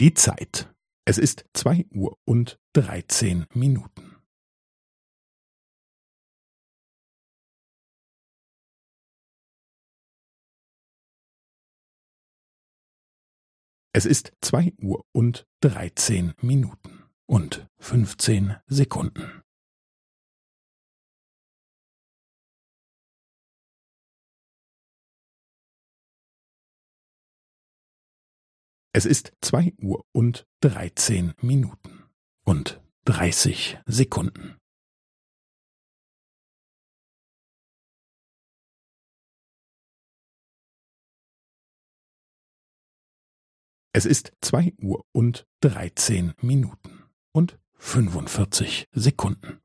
Die Zeit. Es ist zwei Uhr und dreizehn Minuten. Es ist zwei Uhr und dreizehn Minuten und fünfzehn Sekunden. Es ist zwei Uhr und dreizehn Minuten und dreißig Sekunden. Es ist zwei Uhr und dreizehn Minuten und fünfundvierzig Sekunden.